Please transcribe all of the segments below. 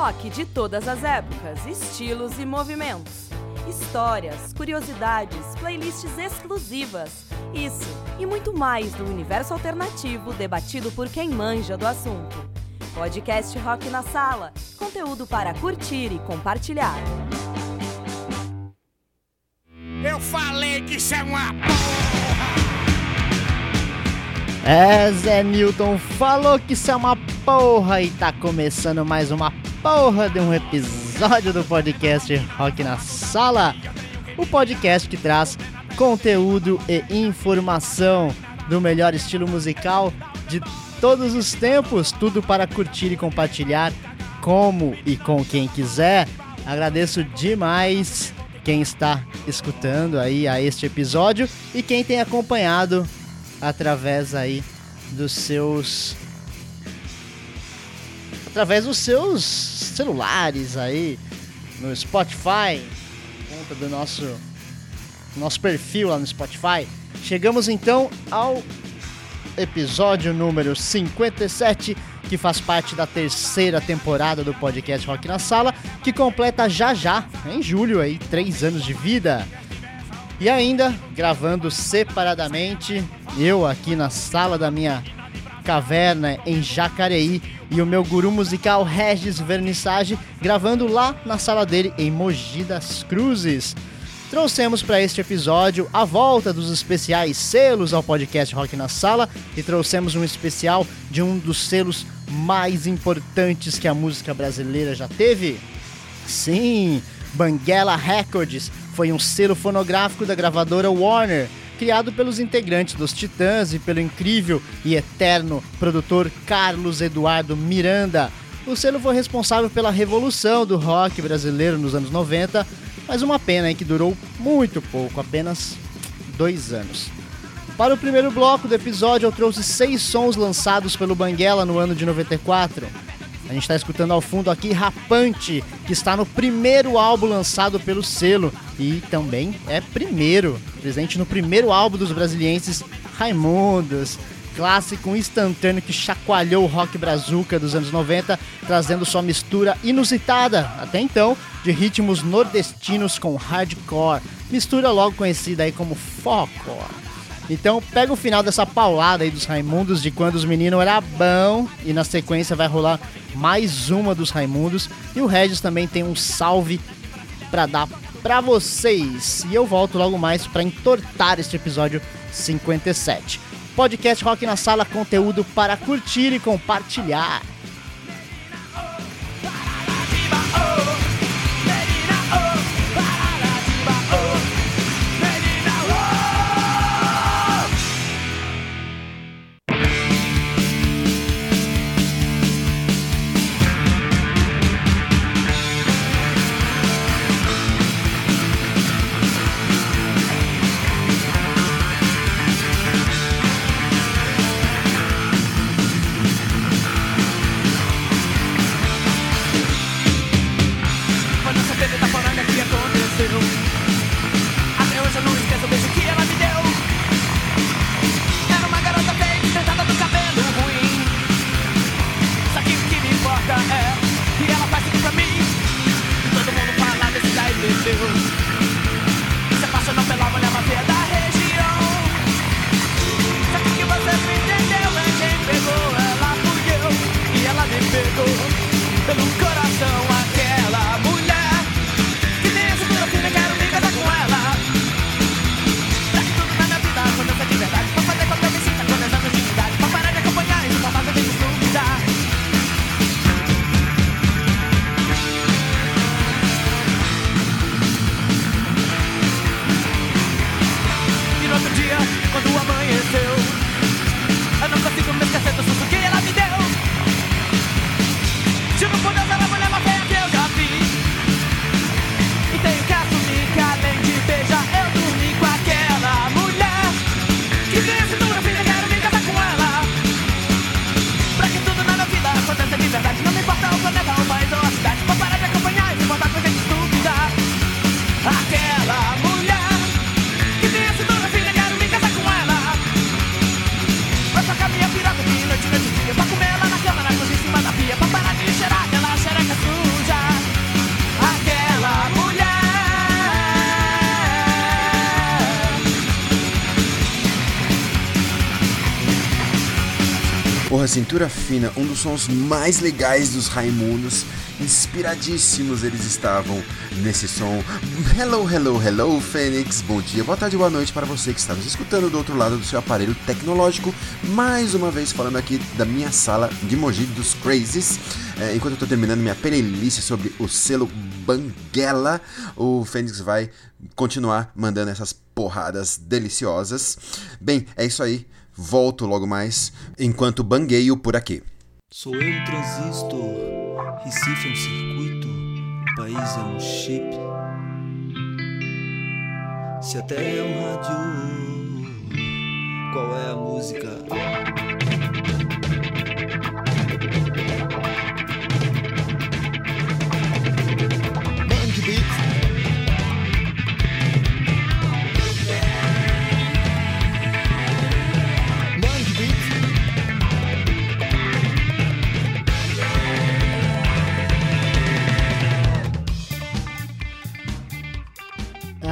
Rock de todas as épocas, estilos e movimentos. Histórias, curiosidades, playlists exclusivas. Isso e muito mais do universo alternativo debatido por quem manja do assunto. Podcast Rock na Sala conteúdo para curtir e compartilhar. Eu falei que isso é uma porra! É, Zé Newton falou que isso é uma porra e tá começando mais uma porra de um episódio do podcast Rock na Sala. O podcast que traz conteúdo e informação do melhor estilo musical de todos os tempos, tudo para curtir e compartilhar como e com quem quiser. Agradeço demais quem está escutando aí a este episódio e quem tem acompanhado através aí dos seus através dos seus celulares aí no Spotify, conta do nosso nosso perfil lá no Spotify. Chegamos então ao episódio número 57, que faz parte da terceira temporada do podcast Rock na Sala, que completa já já, em julho aí, três anos de vida. E ainda gravando separadamente, eu aqui na sala da minha caverna em Jacareí e o meu guru musical Regis Vernissage gravando lá na sala dele em Mogi das Cruzes. Trouxemos para este episódio a volta dos especiais selos ao podcast Rock na Sala e trouxemos um especial de um dos selos mais importantes que a música brasileira já teve. Sim, Banguela Records foi um selo fonográfico da gravadora Warner, criado pelos integrantes dos Titãs e pelo incrível e eterno produtor Carlos Eduardo Miranda. O selo foi responsável pela revolução do rock brasileiro nos anos 90, mas uma pena que durou muito pouco, apenas dois anos. Para o primeiro bloco do episódio, eu trouxe seis sons lançados pelo Banguela no ano de 94. A gente está escutando ao fundo aqui Rapante, que está no primeiro álbum lançado pelo selo e também é primeiro, presente no primeiro álbum dos brasilienses Raimundos, clássico instantâneo que chacoalhou o rock brazuca dos anos 90, trazendo sua mistura inusitada, até então, de ritmos nordestinos com hardcore, mistura logo conhecida aí como folkcore. Então pega o final dessa paulada aí dos Raimundos de quando os meninos era bom e na sequência vai rolar mais uma dos Raimundos e o Regis também tem um salve para dar para vocês. E eu volto logo mais para entortar este episódio 57. Podcast Rock na Sala, conteúdo para curtir e compartilhar. Cintura Fina, um dos sons mais legais dos Raimundos. Inspiradíssimos eles estavam nesse som. Hello, hello, hello, Fênix. Bom dia, boa tarde, boa noite para você que está nos escutando do outro lado do seu aparelho tecnológico. Mais uma vez falando aqui da minha sala de Mogi dos Crazies. É, enquanto eu estou terminando minha playlist sobre o selo Banguela, o Fênix vai continuar mandando essas porradas deliciosas. Bem, é isso aí. Volto logo mais, enquanto bangueio por aqui. Sou eu um transistor, Recife é um circuito, o país é um chip. Se a terra é um rádio, qual é a música?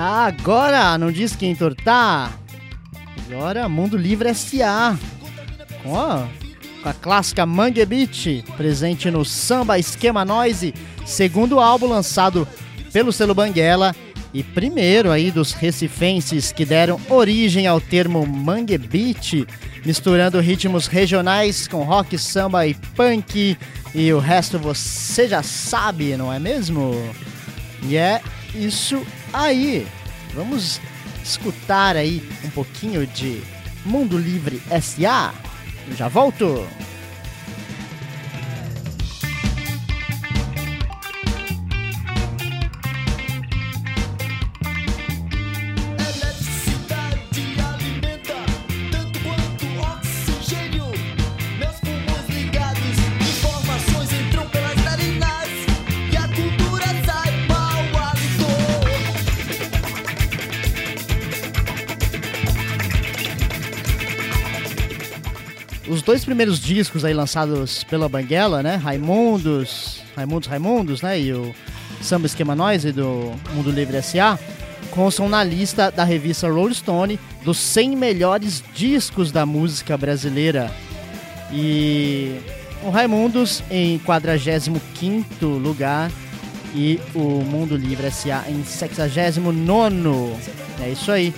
Agora, não diz quem entortar? Agora, Mundo Livre S.A. A, com a clássica Mangue presente no Samba Esquema Noise, segundo álbum lançado pelo selo Banguela e primeiro aí dos recifenses que deram origem ao termo Mangue misturando ritmos regionais com rock, samba e punk e o resto você já sabe, não é mesmo? E é isso aí. Vamos escutar aí um pouquinho de Mundo Livre SA. Eu já volto. Primeiros discos aí lançados pela Banguela, né? Raimundos, Raimundos, Raimundos, né? E o Samba Esquema Noise do Mundo Livre S.A. constam na lista da revista Rolling Stone dos 100 melhores discos da música brasileira. E o Raimundos em 45º lugar e o Mundo Livre S.A. em 69º. É isso aí.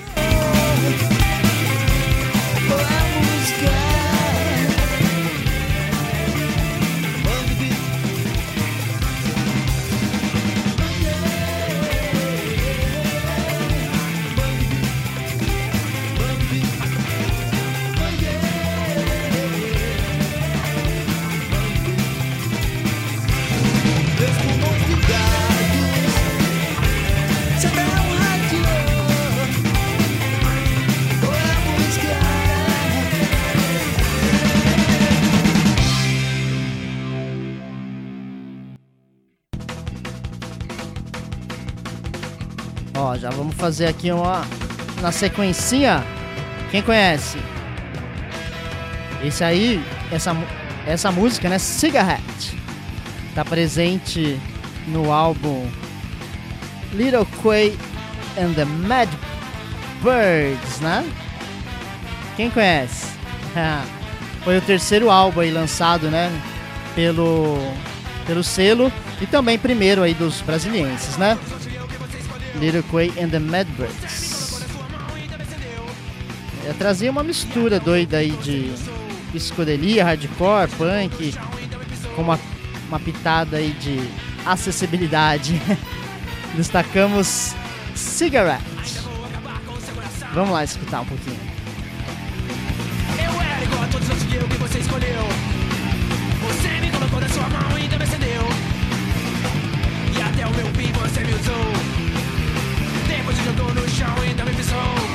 Fazer aqui uma na sequencinha. Quem conhece? Esse aí, essa, essa música, né? Cigarette. Tá presente no álbum Little Quay and the Mad Birds, né? Quem conhece? Foi o terceiro álbum aí lançado, né? Pelo, pelo selo e também primeiro aí dos brasilienses, né? Little Quay and the Madbirds. Eu trazia uma mistura doida aí de psicodelia, hardcore, punk, com uma, uma pitada aí de acessibilidade. Destacamos Cigarette. Vamos lá escutar um pouquinho. Eu era igual a todos os que eu que você escolheu. Você me colocou na sua mão e também acendeu. E até o meu fim você me usou. Jogou no chão e também pisou.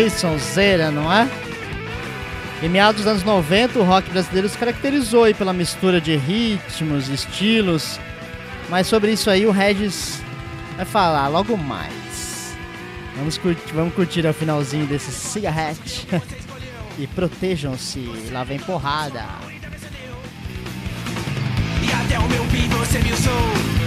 Que sonzeira, não é? Em meados dos anos 90, o rock brasileiro se caracterizou aí pela mistura de ritmos, estilos. Mas sobre isso aí o Regis vai falar logo mais. Vamos curtir, vamos curtir o finalzinho desse cigarrete. e protejam-se, lá vem porrada. E até o meu fim você me usou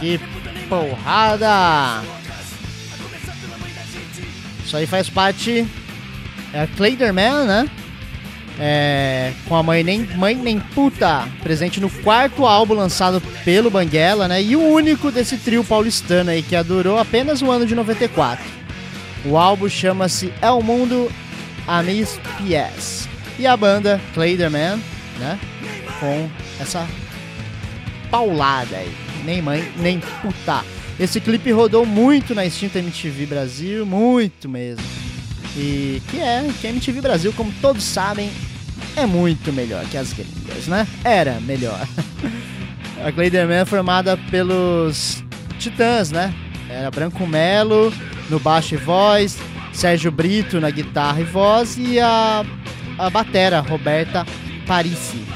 que porrada! Isso aí faz parte. É a Clayderman, né? É, com a mãe nem, mãe nem puta, presente no quarto álbum lançado pelo Banguela, né? E o único desse trio paulistano aí que durou apenas o ano de 94. O álbum chama-se É o Mundo a Miss PS. E a banda Clayderman, né? Com essa paulada aí. Nem mãe, nem puta. Esse clipe rodou muito na extinta MTV Brasil, muito mesmo. E que é, que a MTV Brasil, como todos sabem, é muito melhor que as gringas, né? Era melhor. A Clayderman é formada pelos Titãs, né? Era Branco Melo no baixo e voz, Sérgio Brito na guitarra e voz e a, a batera Roberta Parisi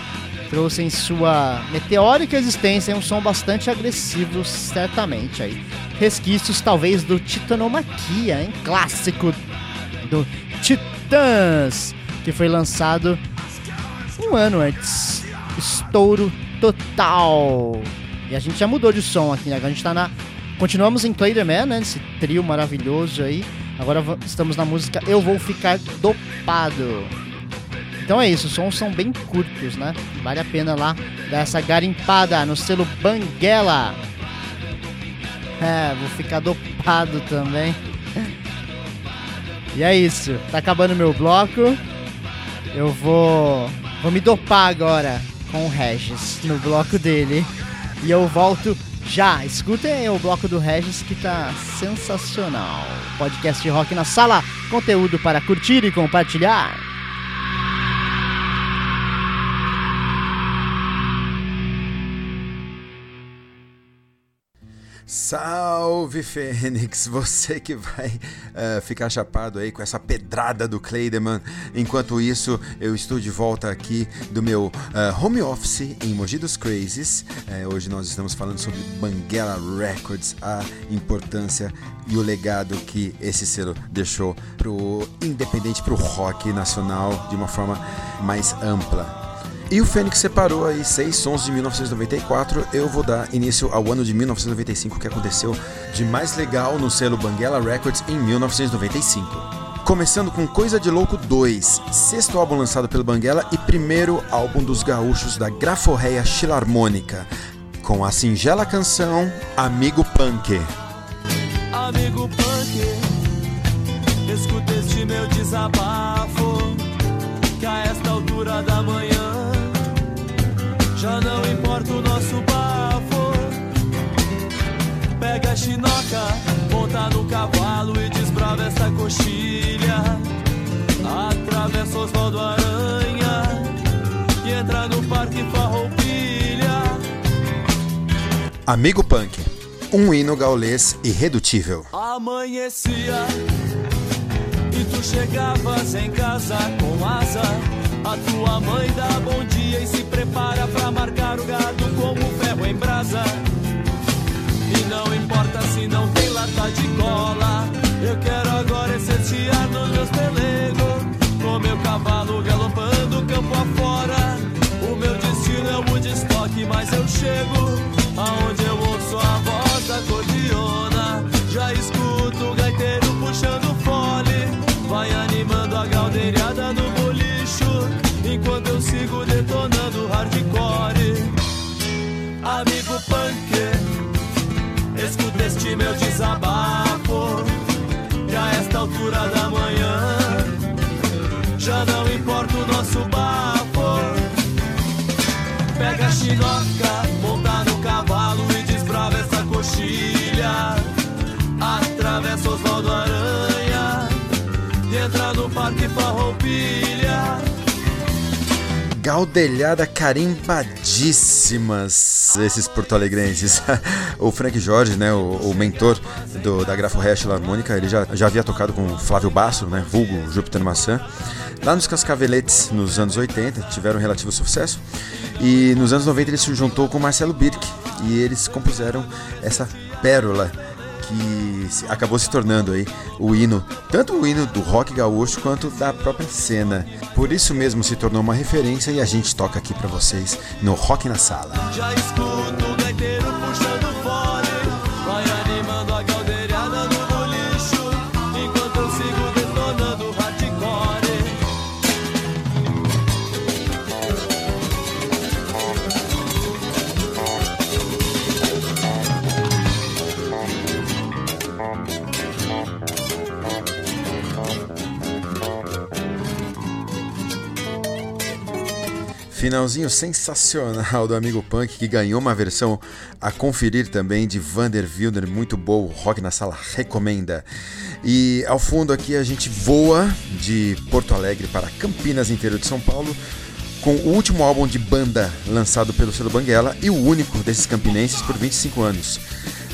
trouxe em sua meteórica existência um som bastante agressivo, certamente aí. Resquícios talvez do Titanomaquia, hein? Clássico do Titãs, que foi lançado um ano antes. Estouro total. E a gente já mudou de som aqui, né? Agora a gente tá na. Continuamos em Clayderman, né? Esse trio maravilhoso aí. Agora estamos na música Eu Vou Ficar Dopado. Então é isso, os sons são bem curtos, né? Vale a pena lá dar essa garimpada no selo Banguela. É, vou ficar dopado também. E é isso, tá acabando meu bloco. Eu vou vou me dopar agora com o Regis no bloco dele. E eu volto já. Escutem o bloco do Regis que tá sensacional. Podcast rock na sala, conteúdo para curtir e compartilhar. Salve Fênix, você que vai eh, ficar chapado aí com essa pedrada do Clayderman. Enquanto isso, eu estou de volta aqui do meu eh, home office em Mogi dos. Eh, hoje nós estamos falando sobre Banguela Records, a importância e o legado que esse selo deixou pro independente, pro rock nacional de uma forma mais ampla. E o Fênix separou aí seis sons de 1994. Eu vou dar início ao ano de 1995, que aconteceu de mais legal no selo Banguela Records em 1995. Começando com Coisa de Louco 2, sexto álbum lançado pelo Banguela e primeiro álbum dos gaúchos da Graforreia Filarmônica, com a singela canção Amigo Punk. Amigo punk, escuta este meu desabafo. Que a esta altura da manhã já não importa o nosso bafo. Pega a chinoca, monta no cavalo e desbrava essa coxilha. Atravessa Osvaldo Aranha e entra no Parque Farroupilha. Amigo Punk, um hino gaulês irredutível. Amanhecia e tu chegavas em casa com asa. A tua mãe dá bom dia e se prepara pra marcar o gado como ferro em brasa. E não importa se não tem lata de cola, eu quero agora exercitar nos meus pelegos. Com meu cavalo galopando campo afora, o meu destino é o Woodstock, mas eu chego aonde eu ouço a voz da cordiona. Já escuto o gaiteiro puxando fole, vai animando a galdeirada do desabafo. Gaudelhada carimbadíssimas esses porto-alegrenses. o Frank Jorge, né, o, o mentor do, da Grafo Hash Harmônica, ele já, já havia tocado com Flávio Basso, né, vulgo Júpiter Maçã. Lá nos Cascaveletes, nos anos 80, tiveram um relativo sucesso. E nos anos 90 ele se juntou com Marcelo Birk e eles compuseram essa pérola que acabou se tornando aí o hino, tanto o hino do rock gaúcho quanto da própria cena. Por isso mesmo se tornou uma referência e a gente toca aqui pra vocês no Rock na Sala. Já escuto o gaiteiro puxando Finalzinho sensacional do Amigo Punk que ganhou uma versão a conferir também de Vander Wilder, muito boa, Rock na Sala recomenda. E ao fundo aqui a gente voa de Porto Alegre para Campinas, interior de São Paulo, com o último álbum de banda lançado pelo selo Banguela e o único desses campinenses por 25 anos.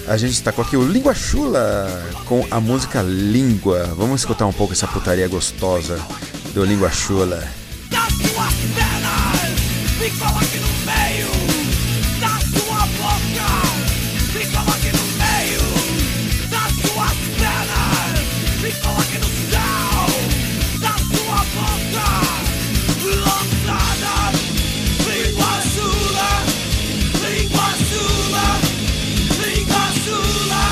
A gente está com aqui o Língua Chula com a música Língua. Vamos escutar um pouco essa putaria gostosa do Língua Chula. Me coloque no meio da sua boca. Me coloque no meio das suas pernas Me coloque no céu da sua boca. Lançada Língua sula Língua sula Língua sula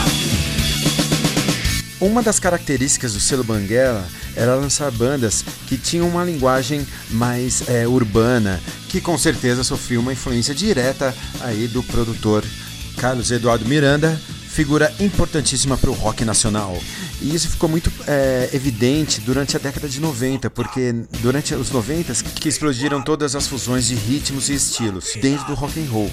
Uma das características do selo Banguela era lançar bandas que tinham uma linguagem mais é, urbana, que com certeza sofreu uma influência direta aí do produtor Carlos Eduardo Miranda, figura importantíssima para o rock nacional. E isso ficou muito é, evidente durante a década de 90, porque durante os 90 que explodiram todas as fusões de ritmos e estilos dentro do rock and roll.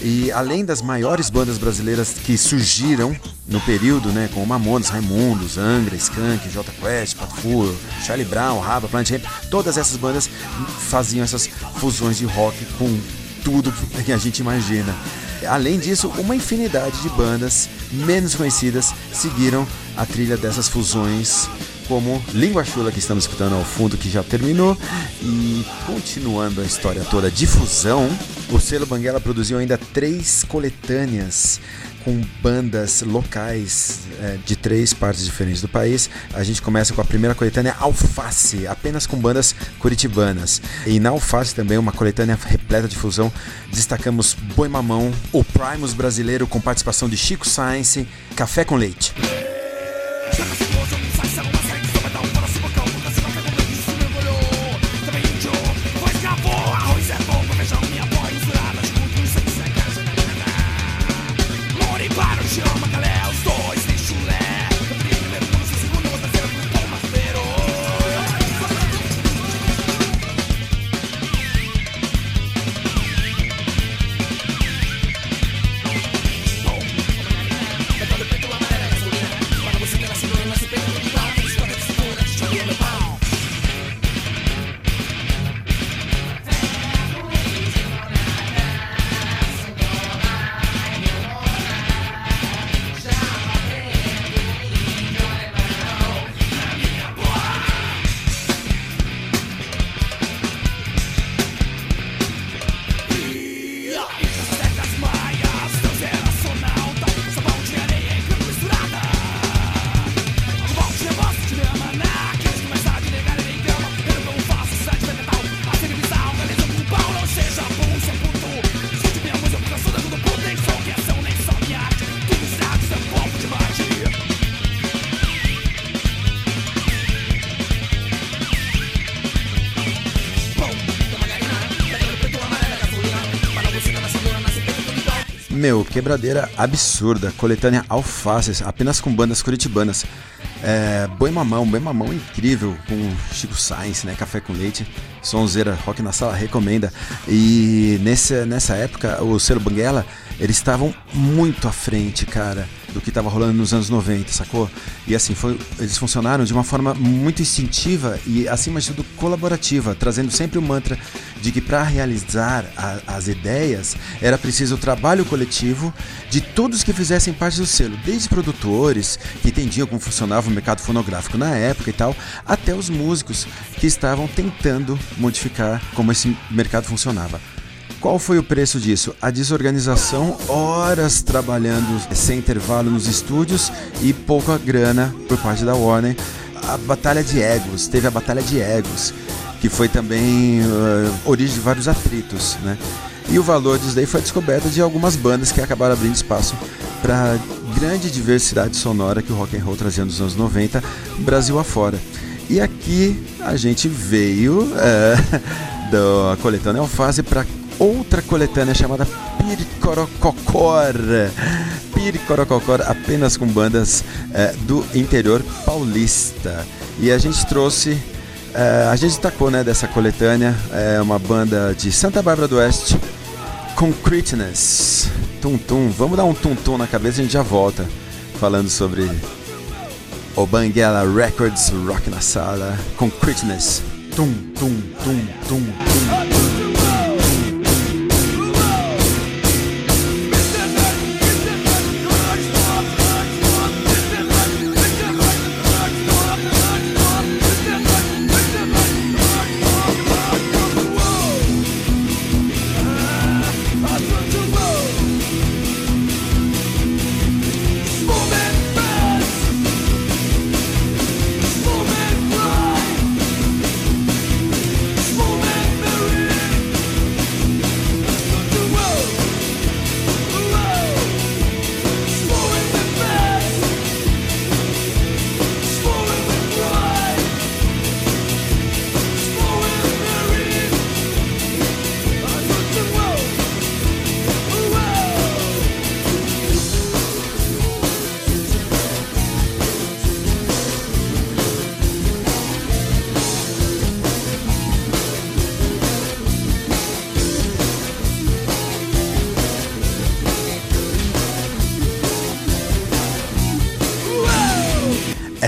E além das maiores bandas brasileiras que surgiram no período, né, com Mamonas, Raimundos, Angra, Skank, J Quest, Pato Fu, Charlie Brown, Raba, Planet Hemp, todas essas bandas faziam essas fusões de rock com tudo que a gente imagina. Além disso, uma infinidade de bandas menos conhecidas seguiram a trilha dessas fusões, como Língua Chula, que estamos escutando ao fundo, que já terminou, e continuando a história toda de fusão, o selo Banguela produziu ainda três coletâneas com bandas locais é, de três partes diferentes do país. A gente começa com a primeira coletânea Alface, apenas com bandas curitibanas. E na Alface também uma coletânea repleta de fusão. Destacamos Boi Mamão, o Primus brasileiro com participação de Chico Science, Café com Leite. Meu, quebradeira absurda. Coletânea Alfaces, apenas com bandas curitibanas. É, Boi Mamão, Boi Mamão incrível, com Chico Sainz, né? Café com leite. Sonzeira, Rock na Sala recomenda. E nessa, nessa época, o selo Banguela, eles estavam muito à frente, cara, do que estava rolando nos anos 90, sacou? E assim, foi, eles funcionaram de uma forma muito instintiva e, acima de tudo, colaborativa, trazendo sempre o mantra de que para realizar a- as ideias era preciso o trabalho coletivo de todos que fizessem parte do selo, desde produtores que entendiam como funcionava o mercado fonográfico na época e tal, até os músicos que estavam tentando modificar como esse mercado funcionava. Qual foi o preço disso? A desorganização, horas trabalhando sem intervalo nos estúdios e pouca grana por parte da Warner. A batalha de egos, teve a batalha de egos, que foi também uh, origem de vários atritos, né? E o valor disso daí foi a descoberta de algumas bandas que acabaram abrindo espaço para grande diversidade sonora que o rock and roll trazia nos anos 90, Brasil afora. E aqui a gente veio é, da coletânea Alface para outra coletânea chamada Piricorococor. Piricorococor, apenas com bandas é, do interior paulista. E a gente trouxe, é, a gente destacou né, dessa coletânea, é uma banda de Santa Bárbara do Oeste, Concreteness. Tum tum, vamos dar um tum tum na cabeça e a gente já volta falando sobre o Banguela Records Rock na Sala, Concreteness. Tum tum tum tum tum.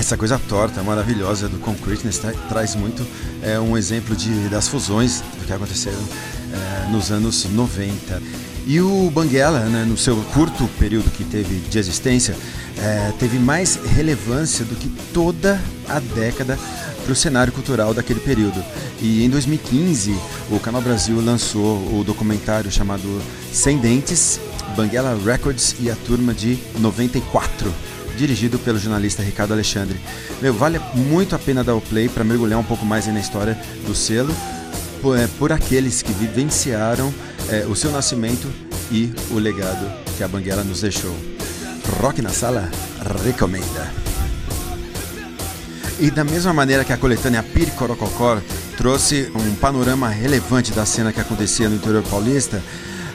Essa coisa torta, maravilhosa do Concreteness tra traz muito é, um exemplo de, das fusões que aconteceram é, nos anos 90. E o Banguela, né, no seu curto período que teve de existência, é, teve mais relevância do que toda a década para o cenário cultural daquele período. E em 2015, o Canal Brasil lançou o documentário chamado Sem Dentes, Banguela Records e a Turma de 94 dirigido pelo jornalista Ricardo Alexandre. Meu, vale muito a pena dar o play para mergulhar um pouco mais na história do selo, por, é, por aqueles que vivenciaram é, o seu nascimento e o legado que a Banguela nos deixou. Rock na Sala recomenda. E da mesma maneira que a coletânea Piricorococor trouxe um panorama relevante da cena que acontecia no interior paulista,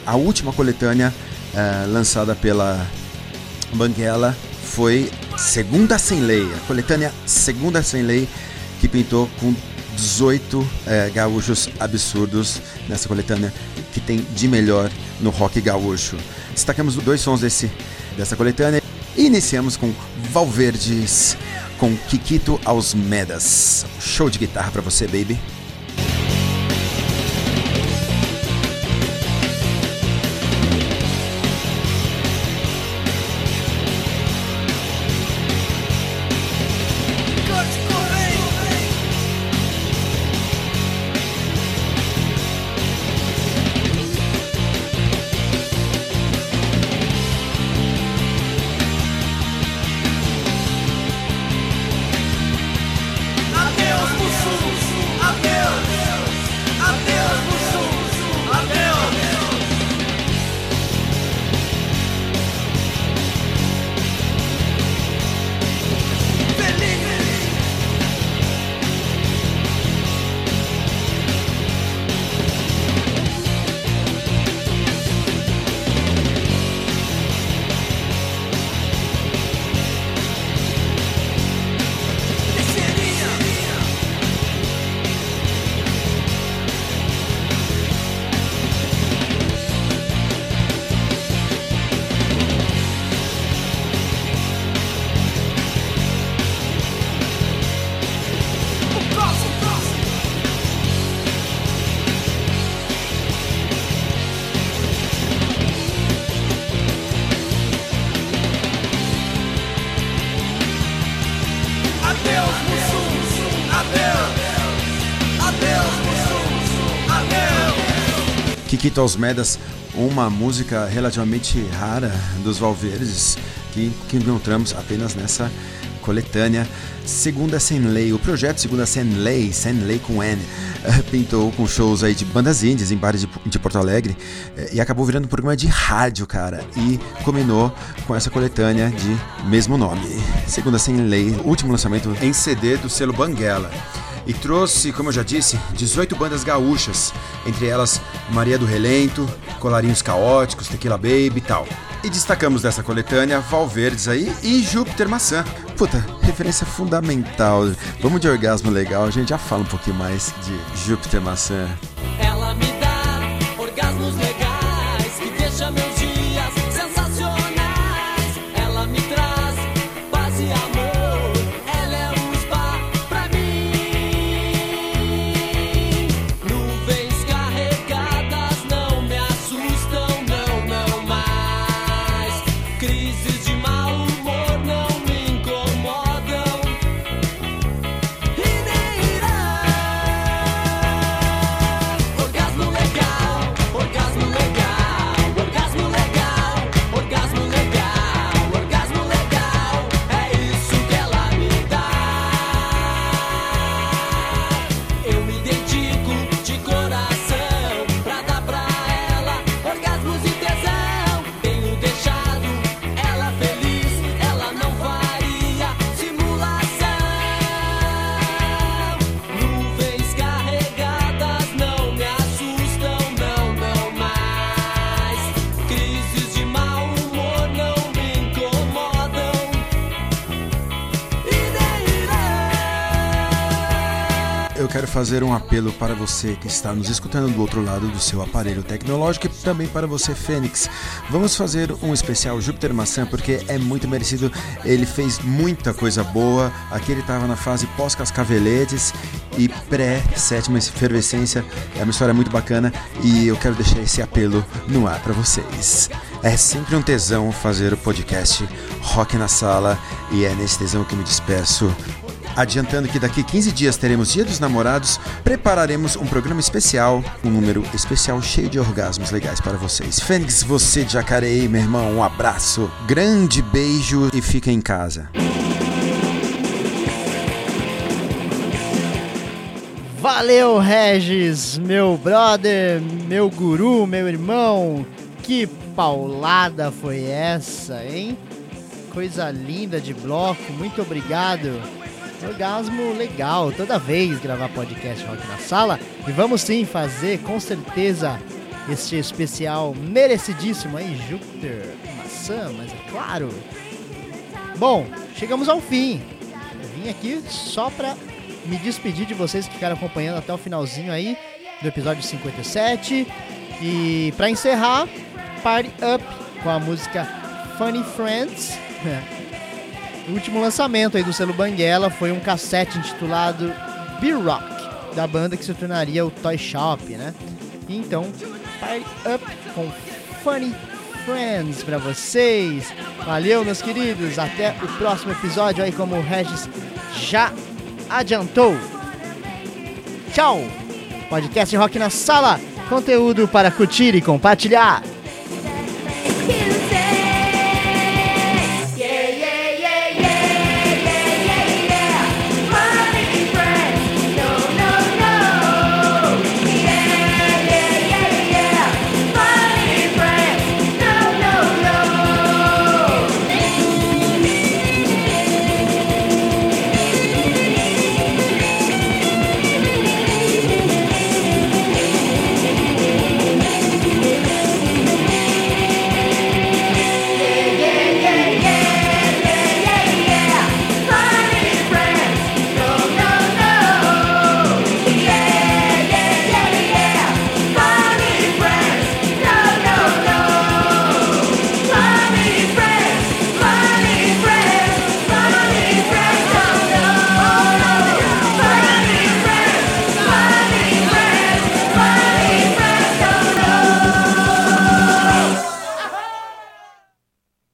a última coletânea eh, lançada pela Banguela foi Segunda Sem Lei, a coletânea Segunda Sem Lei, que pintou com 18 eh, gaúchos absurdos nessa coletânea que tem de melhor no rock gaúcho. Destacamos dois sons desse, dessa coletânea e iniciamos com Valverdes com Kikito aos Medas. Show de guitarra pra você, baby. Kikito aos Medas, uma música relativamente rara dos Valverdes que, que encontramos apenas nessa coletânea Segunda Sem Lei. O projeto Segunda Sem Lei, Sem Lei com N, eh, pintou com shows aí de bandas indies em bares de, de Porto Alegre eh, e acabou virando um programa de rádio, cara, e combinou com essa coletânea de mesmo nome. Segunda Sem Lei, último lançamento em CD do selo Banguela. E trouxe, como eu já disse, 18 bandas gaúchas, entre elas Maria do Relento, Colarinhos Caóticos, Tequila Baby e tal. E destacamos dessa coletânea Valverdes aí e Júpiter Maçã. Puta, referência fundamental. Vamos de orgasmo legal, a gente já fala um pouquinho mais de Júpiter Maçã. Quero fazer um apelo para você que está nos escutando do outro lado do seu aparelho tecnológico e também para você, Fênix. Vamos fazer um especial Júpiter Maçã porque é muito merecido. Ele fez muita coisa boa. Aqui ele estava na fase pós-cascaveletes e pré-sétima efervescência. É uma história muito bacana e eu quero deixar esse apelo no ar para vocês. É sempre um tesão fazer o podcast Rock na Sala e é nesse tesão que me despeço. Adiantando que daqui 15 dias teremos Dia dos Namorados, prepararemos um programa especial, um número especial cheio de orgasmos legais para vocês. Fênix, você de Jacareí, meu irmão, um abraço, grande beijo e fica em casa. Valeu, Regis, meu brother, meu guru, meu irmão. Que paulada foi essa, hein? Coisa linda de bloco, muito obrigado. Orgasmo legal, toda vez gravar podcast Rock na Sala. E vamos sim fazer, com certeza, este especial merecidíssimo aí, Júpiter, maçã, mas é claro. Bom, chegamos ao fim. Eu vim aqui só pra me despedir de vocês que ficaram acompanhando até o finalzinho aí do episódio 57. E pra encerrar, Party Up com a música Funny Friends. o último lançamento aí do selo Banguela foi um cassete intitulado B-Rock, da banda que se tornaria o Toy Shop, né? Então, Party Up com Funny Friends pra vocês. Valeu, meus queridos. Até o próximo episódio aí, como o Regis já adiantou. Tchau! Podcast Rock na Sala. Conteúdo para curtir e compartilhar.